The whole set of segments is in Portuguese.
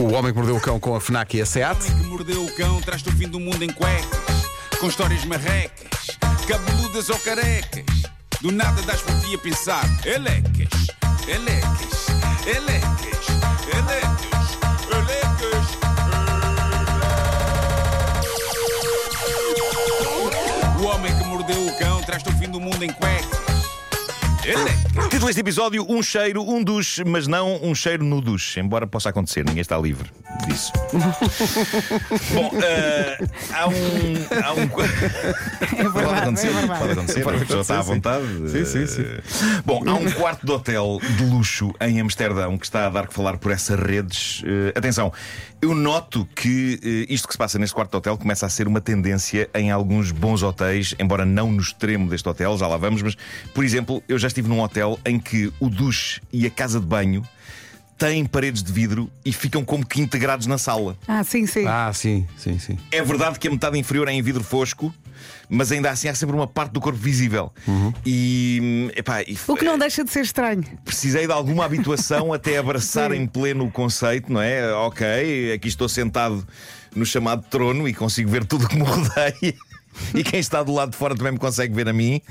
O Homem que Mordeu o Cão com a FNAC e a SEAT. que mordeu o cão traz-te o fim do mundo em cuecas, com histórias marrecas, cabeludas ou carecas. Do nada das por ti a pensar, elecas, elecas, elecas, elecas, elecas. O homem que mordeu o cão traz-te o fim do mundo em cuecas. Título deste episódio: Um cheiro, um duche, mas não um cheiro no duche. Embora possa acontecer, ninguém está livre disso. Bom, eh, há um. Há um... pode acontecer, é pode acontecer, a pessoa está à vontade. Sim, sim, sim. Eh, Bom, há um quarto de hotel de luxo em Amsterdão que está a dar que falar por essas redes. Eh, atenção, eu noto que isto que se passa neste quarto de hotel começa a ser uma tendência em alguns bons hotéis, embora não no extremo deste hotel, já lá vamos, mas, por exemplo, eu já estive num hotel em que o duche e a casa de banho têm paredes de vidro e ficam como que integrados na sala. Ah, sim, sim. Ah, sim, sim, sim. É verdade que a metade inferior é em vidro fosco, mas ainda assim há sempre uma parte do corpo visível. E, epá, e O que não deixa de ser estranho. precisei de alguma habituação até abraçar Sim. em pleno o conceito, não é? Ok, aqui estou sentado no chamado trono e consigo ver tudo que me rodeia. E quem está do lado de fora também me consegue ver a mim.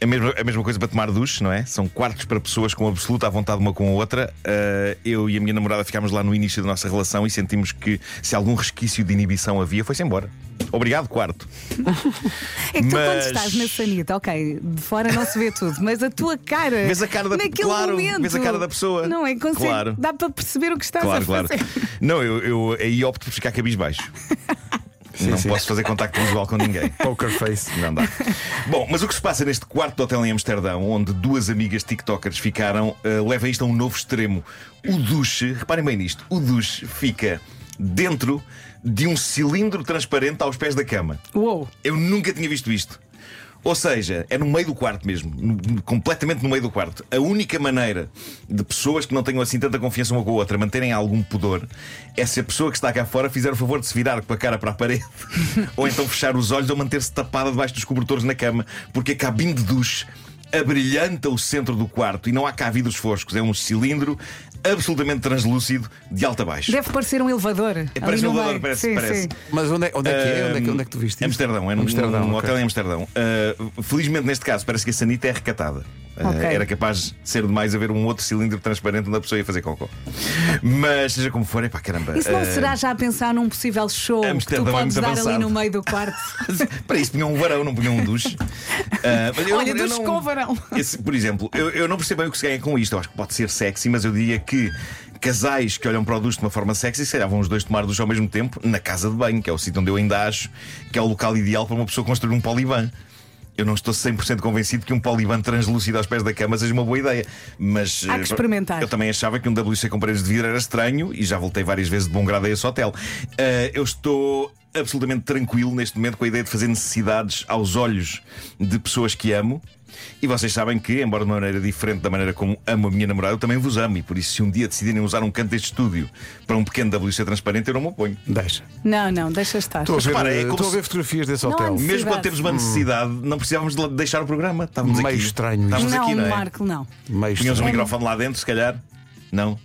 A mesma, a mesma coisa para tomar duche, não é? São quartos para pessoas com absoluta vontade uma com a outra. Uh, eu e a minha namorada ficámos lá no início da nossa relação e sentimos que se algum resquício de inibição havia, foi-se embora. Obrigado, quarto. É que tu, quando Mas- estás na sanita, ok, de fora não se vê tudo, mas a tua cara. Vês a cara da- naquele claro, momento, vês a cara da pessoa. Não é? Consegue, Claro. Dá para perceber o que estás Claro, a claro. fazer. Não, eu, eu aí opto por ficar cabisbaixo. não sim. posso fazer contacto visual com ninguém. Poker face. Não dá. Bom, mas o que se passa neste quarto hotel em Amsterdão, onde duas amigas TikTokers ficaram, eh, leva isto a um novo extremo. O duche, reparem bem nisto, o duche fica dentro de um cilindro transparente aos pés da cama. Uou! Eu nunca tinha visto isto. Ou seja, é no meio do quarto mesmo, no- completamente no meio do quarto. A única maneira de pessoas que não tenham assim tanta confiança uma com a outra manterem algum pudor é se a pessoa que está cá fora fizer o favor de se virar com a cara para a parede ou então fechar os olhos ou manter-se tapada debaixo dos cobertores na cama, porque a cabine de duche abrilhanta o centro do quarto e não há cá vidros foscos, é um cilindro absolutamente translúcido de alto a baixo. Deve parecer um elevador. É, ali parece um elevador, meio. parece- sim, parece. Sim. Mas onde é, onde é que é? Onde é que, onde é que tu viste isso? Amsterdão, é num, Amsterdão, num ok. hotel em Amsterdão. Uh, felizmente, neste caso, parece que a sanita é recatada. Uh. Era capaz de ser demais haver um outro cilindro transparente onde a pessoa ia fazer cocó. Mas, seja como for, é pá, caramba. Isso não uh, será já a pensar num possível show que tu é podes dar ali avançado. no meio do quarto? Para isso punham um varão, não punham um duche. Uh, Olha, duche não- com varão. Esse, por exemplo, eu, eu não percebo bem o que se ganha com isto. Eu acho que pode ser sexy, mas eu diria que casais que olham para o duche de uma forma sexy, se calhar vão os dois tomar duche ao mesmo tempo na casa de banho, que é o sítio onde eu ainda acho que é o local ideal para uma pessoa construir um poliban. Eu não estou 100% convencido que um poliban translúcido aos pés da cama seja uma boa ideia. Mas Há que eh, experimentar. Eu também achava que um WC com paredes de vidro era estranho e já voltei várias vezes de bom grado a esse hotel. Eh, eu estou absolutamente tranquilo neste momento com a ideia de fazer necessidades aos olhos de pessoas que amo. E vocês sabem que, embora de uma maneira diferente da maneira como amo a minha namorada, eu também vos amo. E por isso, se um dia decidirem usar um canto deste estúdio para um pequeno WC transparente, eu não me oponho. Deixa. Não, não, deixa estar. Estou a ver, repara, é como estou a ver fotografias desse hotel. Mesmo quando temos uma necessidade, não precisávamos de deixar o programa. Estávamos Meio aqui. estranho. Estávamos não, aqui, não é? Marco, não. Meio Punhamos um microfone lá dentro, se calhar. Não.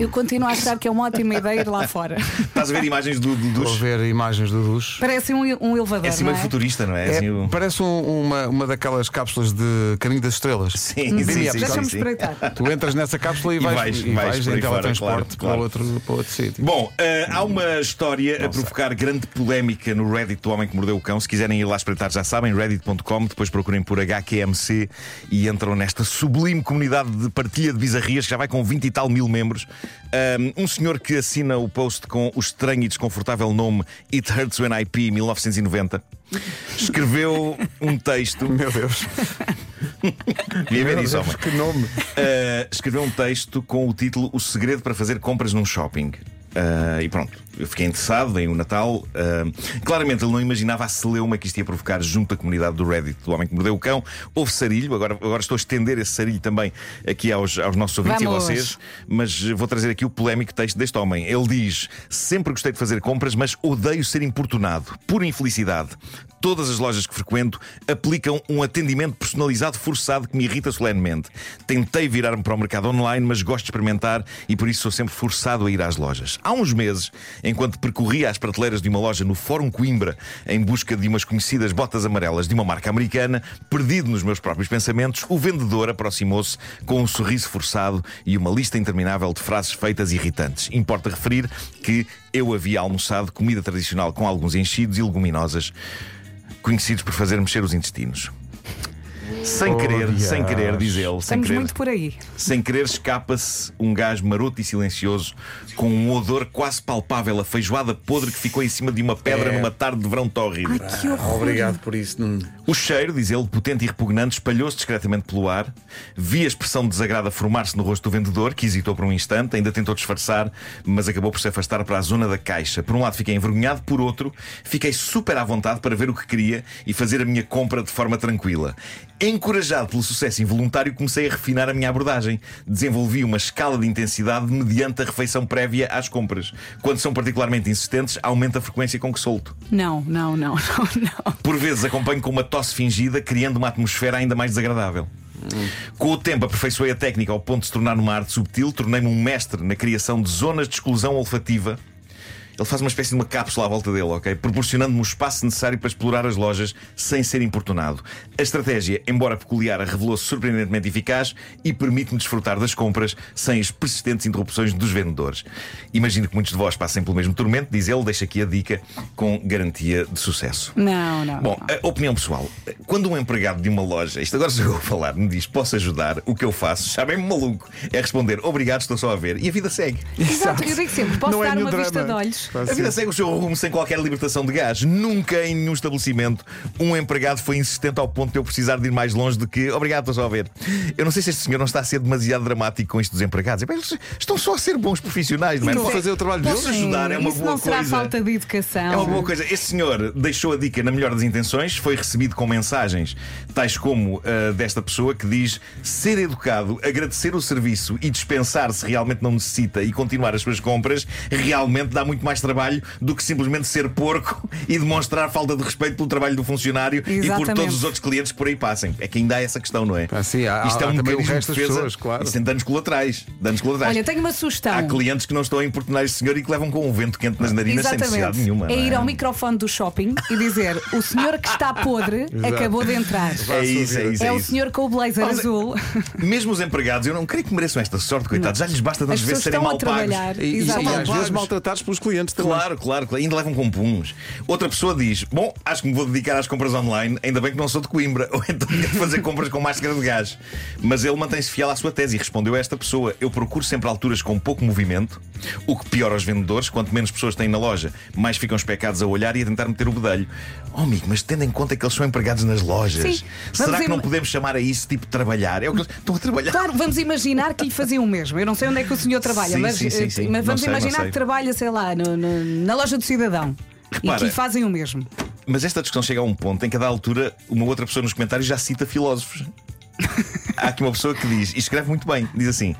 Eu continuo a achar que é uma ótima ideia ir lá fora. Estás a ver imagens do, do Estou a duche? ver imagens do duche. Parece um, um elevador. É assim meio é? futurista, não é? É, Assim, o- Parece um- uma, uma daquelas cápsulas de Caminho das Estrelas. Sim, sim, sim, sim, Deixa-me sim. espreitar. Tu entras nessa cápsula e, E vais, vais- e vais vais em teletransporte claro, claro. Para, outro, para outro sítio. Bom, eh, há uma história a provocar grande polémica no Reddit do Homem que Mordeu o Cão. Se quiserem ir lá espreitar, já sabem, reddit.com. Depois procurem por HQMC e entram nesta sublime comunidade de partilha de bizarrias que já vai com 20 e tal mil membros. Um, um senhor que assina o post com o estranho e desconfortável nome It Hurts When I Pee 1990 escreveu um texto. Meu Deus. Devia ver Meu isso, Deus, homem. que nome. Uh, escreveu um texto com o título O segredo para fazer compras num shopping. Uh, e pronto. Eu fiquei interessado, vem o Natal. Uh, claramente ele não imaginava a celeuma que isto ia provocar junto à comunidade do Reddit do Homem que Mordeu o Cão. Houve sarilho, agora, agora estou a estender esse sarilho também aqui aos, aos nossos ouvintes Vamos. e a vocês, mas vou trazer aqui o polémico texto deste homem. Ele diz: Sempre gostei de fazer compras, mas odeio ser importunado. Por infelicidade. Todas as lojas que frequento aplicam um atendimento personalizado forçado que me irrita solenemente. Tentei virar-me para o mercado online, mas gosto de experimentar e por isso sou sempre forçado a ir às lojas. Há uns meses, enquanto percorria as prateleiras de uma loja no Fórum Coimbra em busca de umas conhecidas botas amarelas de uma marca americana, perdido nos meus próprios pensamentos, o vendedor aproximou-se com um sorriso forçado e uma lista interminável de frases feitas irritantes. Importa referir que eu havia almoçado comida tradicional com alguns enchidos e leguminosas, conhecidos por fazer mexer os intestinos. Sem querer, sem querer, diz ele, sem Estamos querer. muito por aí. Sem querer, escapa-se um gás maroto e silencioso com um odor quase palpável, a feijoada podre que ficou em cima de uma pedra É. numa tarde de verão tórrido. Ai, que horror. Obrigado por isso. Nuno. O cheiro, diz ele, potente e repugnante, espalhou-se discretamente pelo ar. Vi a expressão de desagrado a formar-se no rosto do vendedor, que hesitou por um instante, ainda tentou disfarçar, mas acabou por se afastar para a zona da caixa. Por um lado, fiquei envergonhado, por outro, fiquei super à vontade para ver o que queria e fazer a minha compra de forma tranquila. Encorajado pelo sucesso involuntário, comecei a refinar a minha abordagem. Desenvolvi uma escala de intensidade mediante a refeição prévia às compras. Quando são particularmente insistentes, aumenta a frequência com que solto. Não, não, não, não, não. Por vezes acompanho com uma tosse fingida, criando uma atmosfera ainda mais desagradável. Com o tempo, aperfeiçoei a técnica ao ponto de se tornar uma arte subtil, tornei-me um mestre na criação de zonas de exclusão olfativa. Ele faz uma espécie de uma cápsula à volta dele, ok? Proporcionando-me o espaço necessário para explorar as lojas sem ser importunado. A estratégia, embora peculiar, revelou-se surpreendentemente eficaz e permite-me desfrutar das compras sem as persistentes interrupções dos vendedores. Imagino que muitos de vós passem pelo mesmo tormento, diz ele, deixa aqui a dica com garantia de sucesso. Não, não. Bom, não. a opinião pessoal. Quando um empregado de uma loja, isto agora sou eu a falar, me diz posso ajudar, o que eu faço, já bem maluco, é responder obrigado, estou só a ver. E a vida segue. Exato, eu digo sempre, posso Não é dar nenhum uma vista drama. de olhos. A vida segue o seu rumo sem qualquer libertação de gás. Nunca em nenhum estabelecimento um empregado foi insistente ao ponto de eu precisar de ir mais longe do que obrigado, estou só a ver. Eu não sei se este senhor não está a ser demasiado dramático com isto dos empregados. Eles estão só a ser bons profissionais, não é? Estão a fazer o trabalho deles. Posso ajudar, é uma Isso boa não será coisa. falta de educação. É uma boa coisa. Este senhor deixou a dica na melhor das intenções, foi recebido com mensagens tais como a desta pessoa que diz ser educado, agradecer o serviço e dispensar se realmente não necessita e continuar as suas compras, realmente dá muito mais trabalho do que simplesmente ser porco e demonstrar falta de respeito pelo trabalho do funcionário e por Exatamente. todos os outros clientes que por aí passem. É que ainda há essa questão, não é? Ah, sim, há- Isto é há um também o mecanismo resto de das defesa. pessoas, claro. Isto tem danos colaterais. Danos colaterais. Olha, tenho uma sugestão. Há clientes que não estão a importunar este senhor e que levam com um vento quente nas narinas sem necessidade nenhuma. é não ir ao microfone do shopping e dizer: o senhor que está podre acabou de entrar. É isso, é isso. É é o isso. senhor com o blazer Mas- azul. Mesmo os empregados, eu não creio que mereçam esta sorte, coitados. Já lhes basta As tantas vezes pessoas serem mal pagos. trabalhar. E, e, e às vezes maltratados pelos clientes também. Claro, claro, claro, ainda levam com puns. Outra pessoa diz: Bom, acho que me vou dedicar às compras online, ainda bem que não sou de Coimbra, ou então quero fazer compras com máscara de gás. Mas ele mantém-se fiel à sua tese e respondeu a esta pessoa: Eu procuro sempre alturas com pouco movimento, o que piora os vendedores. Quanto menos pessoas têm na loja, mais ficam especados a olhar e a tentar meter o bedelho. Oh, amigo, mas tendo em conta que eles são empregados nas lojas, Sim. será Vamos que não podemos chamar a isso tipo de trabalhar? É o que eles estão a trabalhar. Claro, vamos imaginar que lhe faziam o mesmo. Eu não sei onde é que o senhor trabalha, Sim, mas, sim, sim, eh, mas vamos sei, imaginar que trabalha, sei lá, no- no- na loja do cidadão. Repara. E que fazem o mesmo. Mas esta discussão chega a um ponto em que a da altura uma outra pessoa nos comentários já cita filósofos. Há aqui uma pessoa que diz, e escreve muito bem, diz assim: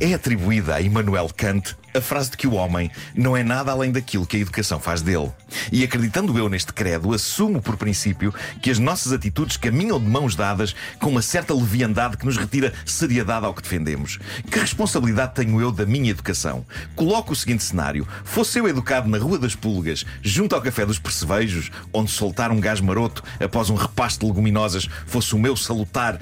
é atribuída a Immanuel Kant a frase de que o homem não é nada além daquilo que a educação faz dele. E acreditando eu neste credo, assumo por princípio que as nossas atitudes caminham de mãos dadas com uma certa leviandade que nos retira seriedade ao que defendemos. Que responsabilidade tenho eu da minha educação? Coloco o seguinte cenário: fosse eu educado na Rua das Pulgas, junto ao Café dos Percevejos, onde soltar um gás maroto após um repasto de leguminosas fosse o meu salutar,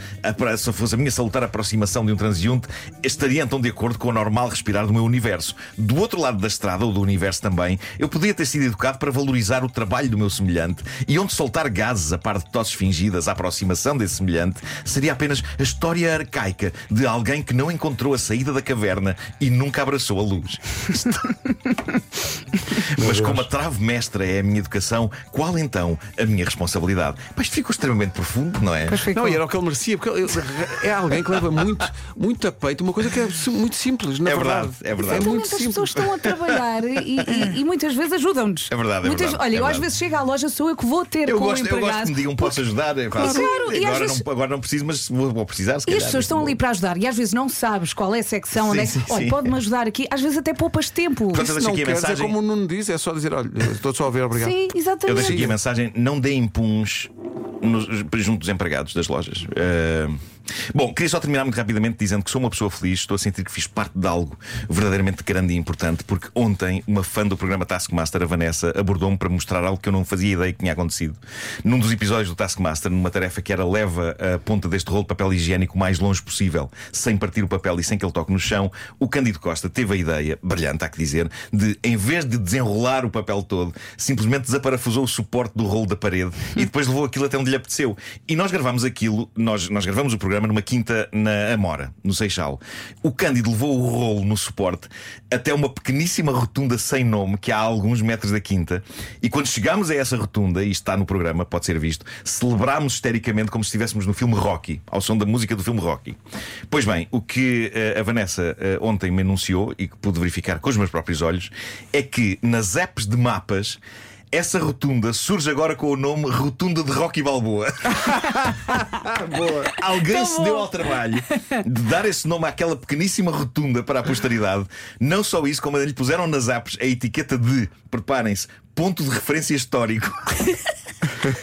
se fosse a minha salutar aproximação de um transeunte, estaria então de acordo com o normal respirar do meu universo. Do outro lado da estrada, ou do universo também, eu podia ter sido educado para valorizar o trabalho do meu semelhante e onde soltar gases a par de tosses fingidas à aproximação desse semelhante seria apenas a história arcaica de alguém que não encontrou a saída da caverna e nunca abraçou a luz. Mas como a trave mestra é a minha educação, qual então a minha responsabilidade? Mas ficou extremamente profundo, não é? Não, e era o que ele merecia, porque ele- é alguém que leva muito, muito a peito uma coisa que é muito simples, na É verdade, é verdade. É Então muito as pessoas estão a trabalhar e, e- e muitas vezes ajudam-nos. É verdade, é Muitas- verdade, Olha, é eu às verdade. vezes chego à loja, sou eu que vou ter Eu com gosto, o eu gosto empregado. que me digam, posso ajudar? É. Claro, e às agora, vezes- não, agora não preciso, mas vou, vou precisar. Se E as calhar, pessoas estão vou- ali para ajudar e às vezes não sabes qual é a secção, onde é que. Sim, sim, Olha, sim. pode-me ajudar aqui, às vezes até poupas tempo. Portanto, Se deixo não aqui a mensagem. como o Nuno diz, é só dizer, olha, estou só a ver, obrigado. Sim, Eu exatamente. deixo aqui a mensagem: não deem puns nos- junto dos empregados das lojas. Eh, Bom, queria só terminar muito rapidamente dizendo que sou uma pessoa feliz, estou a sentir que fiz parte de algo verdadeiramente grande e importante, porque ontem uma fã do programa Taskmaster, a Vanessa, abordou-me para mostrar algo que eu não fazia ideia que tinha acontecido. Num dos episódios do Taskmaster, numa tarefa que era leva a ponta deste rolo de papel higiênico o mais longe possível, sem partir o papel e sem que ele toque no chão, o Cândido Costa teve a ideia, brilhante há que dizer, de, em vez de desenrolar o papel todo, simplesmente desaparafusou o suporte do rolo da parede e depois levou aquilo até onde lhe apeteceu. E nós gravamos aquilo, nós, nós gravamos o programa numa quinta na Amora, no Seixal. O Cândido levou o rolo no suporte até uma pequeníssima rotunda sem nome que há alguns metros da quinta. E quando chegámos a essa rotunda, e está no programa, pode ser visto, celebrámos histericamente como se estivéssemos no filme Rocky, ao som da música do filme Rocky. Pois bem, o que eh, a Vanessa eh, ontem me anunciou e que pude verificar com os meus próprios olhos é que nas apps de mapas. Essa rotunda surge agora com o nome Rotunda de Rocky Balboa. Alguém Tão se deu ao trabalho de dar esse nome àquela pequeníssima rotunda para a posteridade. Não só isso, como lhe puseram nas apps a etiqueta de, preparem-se, ponto de referência histórico.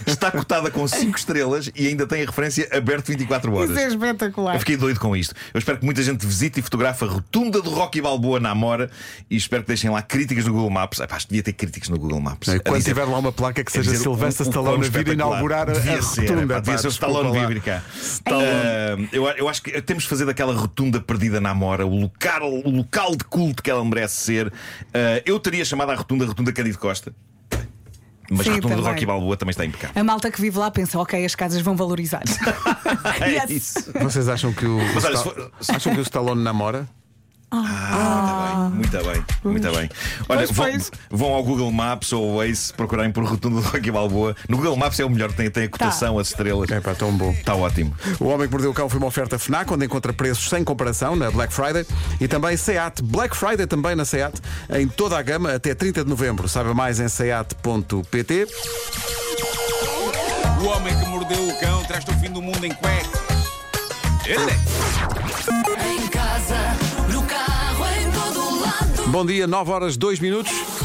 Está cotada com 5 estrelas e ainda tem a referência aberto 24 horas. Isso é espetacular. Eu fiquei doido com isto. Eu espero que muita gente visite e fotografe a rotunda do Rocky Balboa na Amora e espero que deixem lá críticas no Google Maps. Epá, acho que devia ter críticas no Google Maps. A quando dizer- tiver lá uma placa que seja dizer Sylvester o- o Stallone vir inaugurar a, devia a ser, rotunda. epá, devia pá, ser o Stallone lá. vir vir cá. Ah, eu, eu acho que temos de fazer daquela rotunda perdida na Amora o local, o local de culto que ela merece ser. Ah, eu teria chamado a rotunda Rotunda Cândido Costa. Mas Sim, a rotunda do. Rocky Balboa também está impecável. A malta que vive lá pensa, ok, as casas vão valorizar. É Yes. isso. Vocês acham que o, Mas olha, Sta- se for- acham que o Stallone namora? Ah, muito bem, muito bem, muito bem. Olha, Pois, vão, pois. vão ao Google Maps ou ao Waze procurarem por Rotunda do Rocky Balboa. No Google Maps é o melhor, tem, tem a cotação, as estrelas. É pá, tão bom. Está ótimo. O Homem que Mordeu o Cão foi uma oferta FNAC, onde encontra preços sem comparação na Black Friday e também SEAT. Black Friday também na SEAT, em toda a gama até 30 de novembro. Saiba mais em seat.pt. O homem que mordeu o cão traz-te o fim do mundo em cuecas. Ele é. Em casa, no carro, em todo lado. Bom dia, 9 horas 2 minutos.